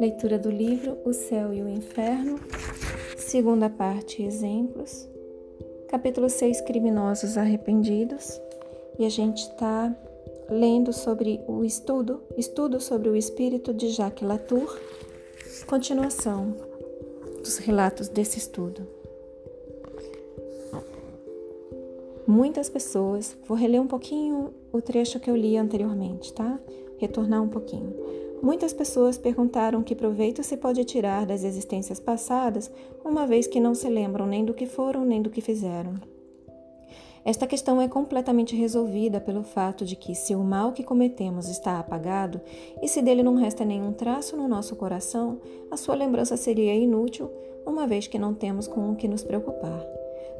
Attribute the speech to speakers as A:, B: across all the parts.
A: Leitura do livro O Céu e o Inferno, segunda parte Exemplos, capítulo 6 Criminosos Arrependidos, e a gente está lendo sobre o estudo, estudo sobre o espírito de Jacques Latour, continuação dos relatos desse estudo. Muitas pessoas, vou reler um pouquinho o trecho que eu li anteriormente, tá? Retornar um pouquinho. Muitas pessoas perguntaram que proveito se pode tirar das existências passadas, uma vez que não se lembram nem do que foram nem do que fizeram. Esta questão é completamente resolvida pelo fato de que, se o mal que cometemos está apagado e se dele não resta nenhum traço no nosso coração, a sua lembrança seria inútil, uma vez que não temos com o que nos preocupar.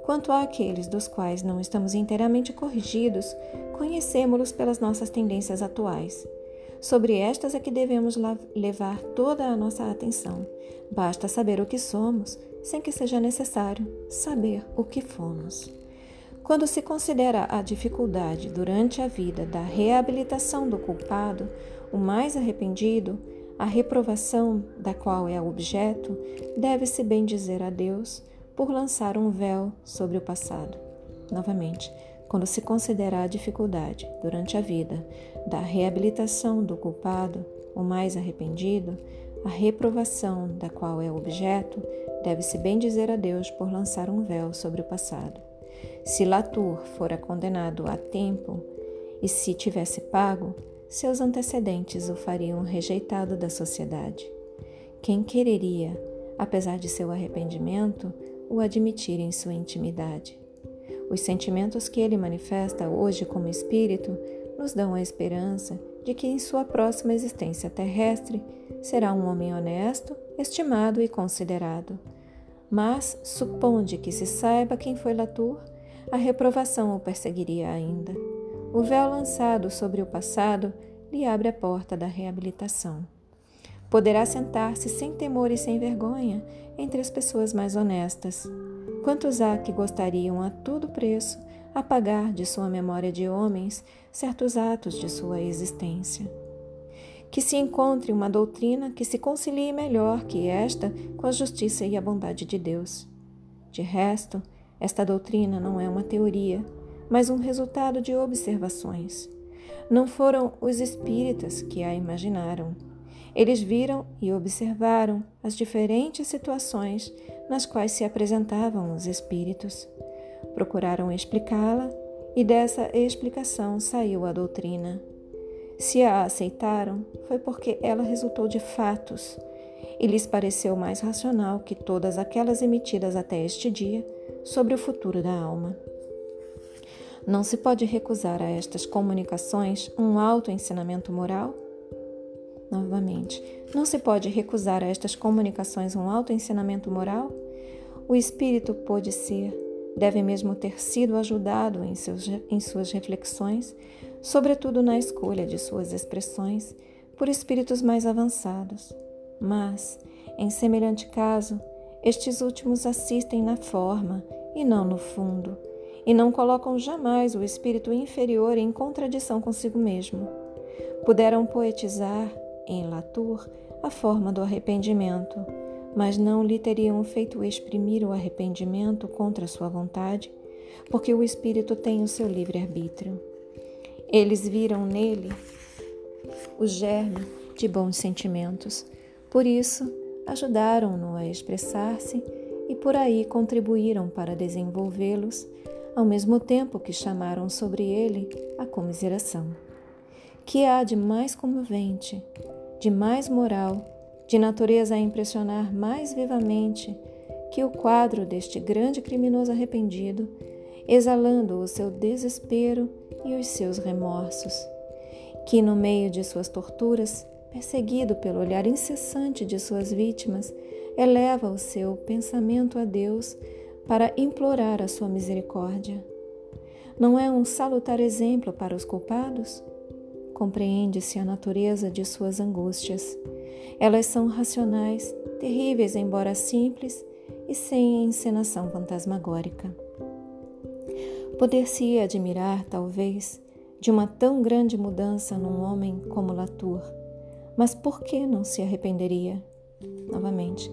A: Quanto àqueles dos quais não estamos inteiramente corrigidos, conhecemos-los pelas nossas tendências atuais. Sobre estas é que devemos levar toda a nossa atenção. Basta saber o que somos, sem que seja necessário saber o que fomos. Quando se considera a dificuldade durante a vida da reabilitação do culpado, o mais arrependido, a reprovação da qual é objeto, deve-se bem dizer a Deus por lançar um véu sobre o passado. Novamente, quando se considera a dificuldade durante a vida da reabilitação do culpado, o mais arrependido, a reprovação da qual é objeto, deve-se bem dizer a Deus por lançar um véu sobre o passado. Se Latour fora condenado a tempo e se tivesse pago, seus antecedentes o fariam rejeitado da sociedade. Quem quereria, apesar de seu arrependimento, o admitir em sua intimidade? Os sentimentos que ele manifesta hoje como espírito nos dão a esperança de que em sua próxima existência terrestre será um homem honesto, estimado e considerado. Mas, suponde que se saiba quem foi Latour, a reprovação o perseguiria ainda. O véu lançado sobre o passado lhe abre a porta da reabilitação. Poderá sentar-se sem temor e sem vergonha entre as pessoas mais honestas. Quantos há que gostariam a todo preço apagar de sua memória de homens certos atos de sua existência? Que se encontre uma doutrina que se concilie melhor que esta com a justiça e a bondade de Deus. De resto, esta doutrina não é uma teoria, mas um resultado de observações. Não foram os espíritas que a imaginaram eles viram e observaram as diferentes situações nas quais se apresentavam os espíritos. Procuraram explicá-la e dessa explicação saiu a doutrina. Se a aceitaram, foi porque ela resultou de fatos e lhes pareceu mais racional que todas aquelas emitidas até este dia sobre o futuro da alma. Não se pode recusar a estas comunicações um alto ensinamento moral? Novamente, não se pode recusar a estas comunicações um alto ensinamento moral? O espírito pode ser, deve mesmo ter sido ajudado em, seus, em suas reflexões, sobretudo na escolha de suas expressões, por espíritos mais avançados. Mas, em semelhante caso, estes últimos assistem na forma e não no fundo, e não colocam jamais o espírito inferior em contradição consigo mesmo. Puderam poetizar em Latour a forma do arrependimento, mas não lhe teriam feito exprimir o arrependimento contra sua vontade, porque o espírito tem o seu livre-arbítrio. Eles viram nele o germe de bons sentimentos, por isso ajudaram-no a expressar-se e por aí contribuíram para desenvolvê-los, ao mesmo tempo que chamaram sobre ele a comiseração. Que há de mais comovente de mais moral, de natureza a impressionar mais vivamente que o quadro deste grande criminoso arrependido, exalando o seu desespero e os seus remorsos, que no meio de suas torturas, perseguido pelo olhar incessante de suas vítimas, eleva o seu pensamento a Deus para implorar a sua misericórdia. Não é um salutar exemplo para os culpados? Compreende-se a natureza de suas angústias. Elas são racionais, terríveis, embora simples e sem encenação fantasmagórica. Poder-se admirar, talvez, de uma tão grande mudança num homem como Latour. Mas por que não se arrependeria? Novamente,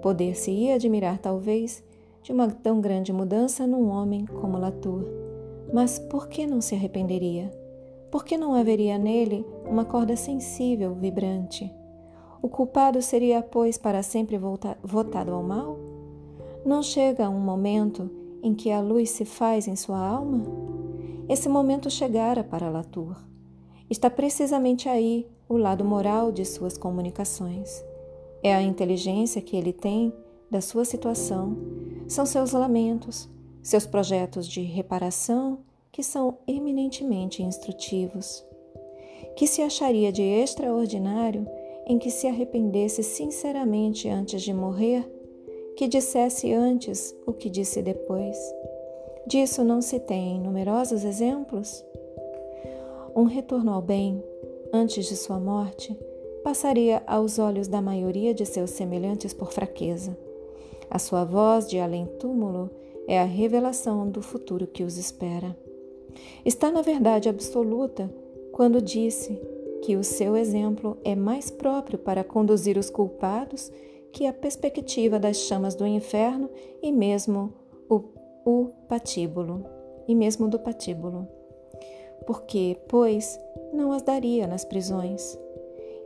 A: poder-se-ia admirar, talvez, de uma tão grande mudança num homem como Latour. Mas por que não se arrependeria? Por que não haveria nele uma corda sensível, vibrante? O culpado seria, pois, para sempre votado ao mal? Não chega um momento em que a luz se faz em sua alma? Esse momento chegara para Latour. Está precisamente aí o lado moral de suas comunicações. É a inteligência que ele tem da sua situação, são seus lamentos, seus projetos de reparação que são eminentemente instrutivos. Que se acharia de extraordinário em que se arrependesse sinceramente antes de morrer, que dissesse antes o que disse depois. Disso não se tem numerosos exemplos? Um retorno ao bem, antes de sua morte, passaria aos olhos da maioria de seus semelhantes por fraqueza. A sua voz de além-túmulo é a revelação do futuro que os espera. Está na verdade absoluta quando disse que o seu exemplo é mais próprio para conduzir os culpados que a perspectiva das chamas do inferno e mesmo o, o patíbulo, e mesmo do patíbulo. Porque, pois, não as daria nas prisões.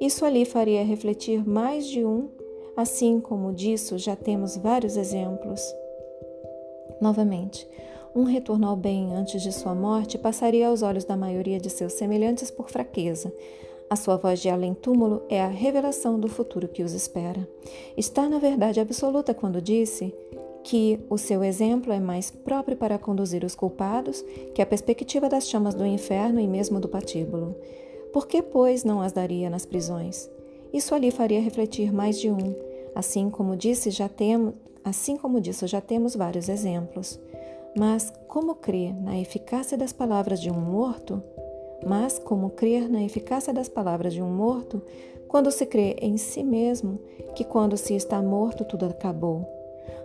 A: Isso ali faria refletir mais de um, assim como disso já temos vários exemplos. Novamente, um retorno ao bem antes de sua morte passaria aos olhos da maioria de seus semelhantes por fraqueza. A sua voz de além-túmulo é a revelação do futuro que os espera. Está na verdade absoluta quando disse que o seu exemplo é mais próprio para conduzir os culpados que a perspectiva das chamas do inferno e mesmo do patíbulo. Por que, pois, não as daria nas prisões? Isso ali faria refletir mais de um. Assim como disse, já temos, assim como disso já temos vários exemplos. Mas como crer na eficácia das palavras de um morto? Mas como crer na eficácia das palavras de um morto quando se crê em si mesmo que quando se está morto tudo acabou?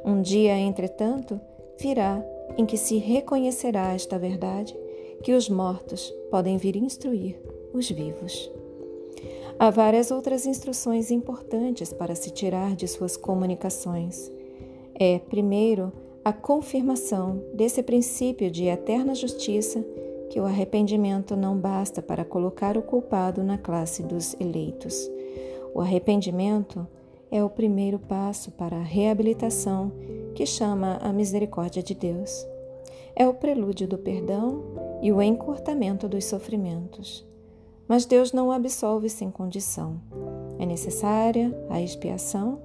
A: Um dia, entretanto, virá em que se reconhecerá esta verdade que os mortos podem vir instruir os vivos. Há várias outras instruções importantes para se tirar de suas comunicações. É, primeiro, a confirmação desse princípio de eterna justiça que o arrependimento não basta para colocar o culpado na classe dos eleitos. O arrependimento é o primeiro passo para a reabilitação que chama a misericórdia de Deus. É o prelúdio do perdão e o encurtamento dos sofrimentos. Mas Deus não absolve sem condição. É necessária a expiação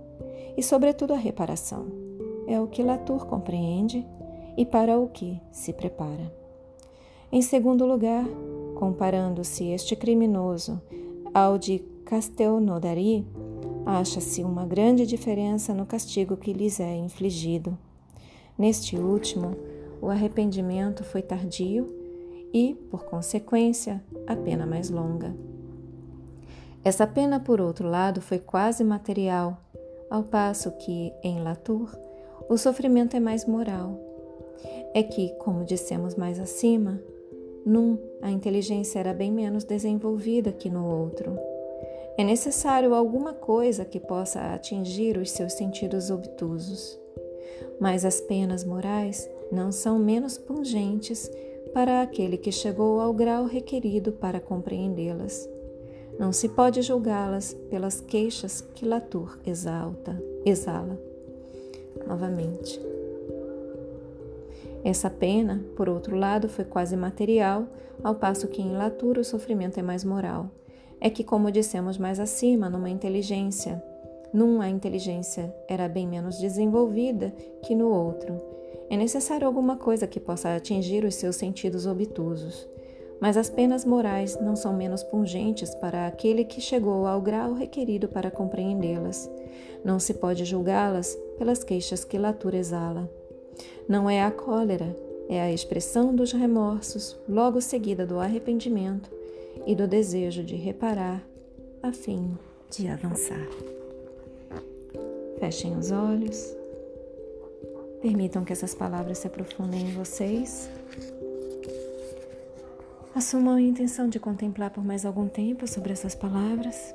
A: e, sobretudo, a reparação é o que Latour compreende e para o que se prepara. Em segundo lugar, comparando-se este criminoso ao de Castelnaudary, acha-se uma grande diferença no castigo que lhes é infligido. Neste último, o arrependimento foi tardio e, por consequência, a pena mais longa. Essa pena, por outro lado, foi quase material, ao passo que, em Latour, o sofrimento é mais moral. É que, como dissemos mais acima, num a inteligência era bem menos desenvolvida que no outro. É necessário alguma coisa que possa atingir os seus sentidos obtusos. Mas as penas morais não são menos pungentes para aquele que chegou ao grau requerido para compreendê-las. Não se pode julgá-las pelas queixas que Latour exalta, exala novamente. Essa pena, por outro lado, foi quase material, ao passo que em Latura o sofrimento é mais moral. É que, como dissemos mais acima, numa inteligência, num a inteligência era bem menos desenvolvida que no outro. É necessário alguma coisa que possa atingir os seus sentidos obtusos. Mas as penas morais não são menos pungentes para aquele que chegou ao grau requerido para compreendê-las. Não se pode julgá-las pelas queixas que Latour exala. Não é a cólera, é a expressão dos remorsos, logo seguida do arrependimento e do desejo de reparar, a fim de avançar. Fechem os olhos. Permitam que essas palavras se aprofundem em vocês. Assumam a intenção de contemplar por mais algum tempo sobre essas palavras.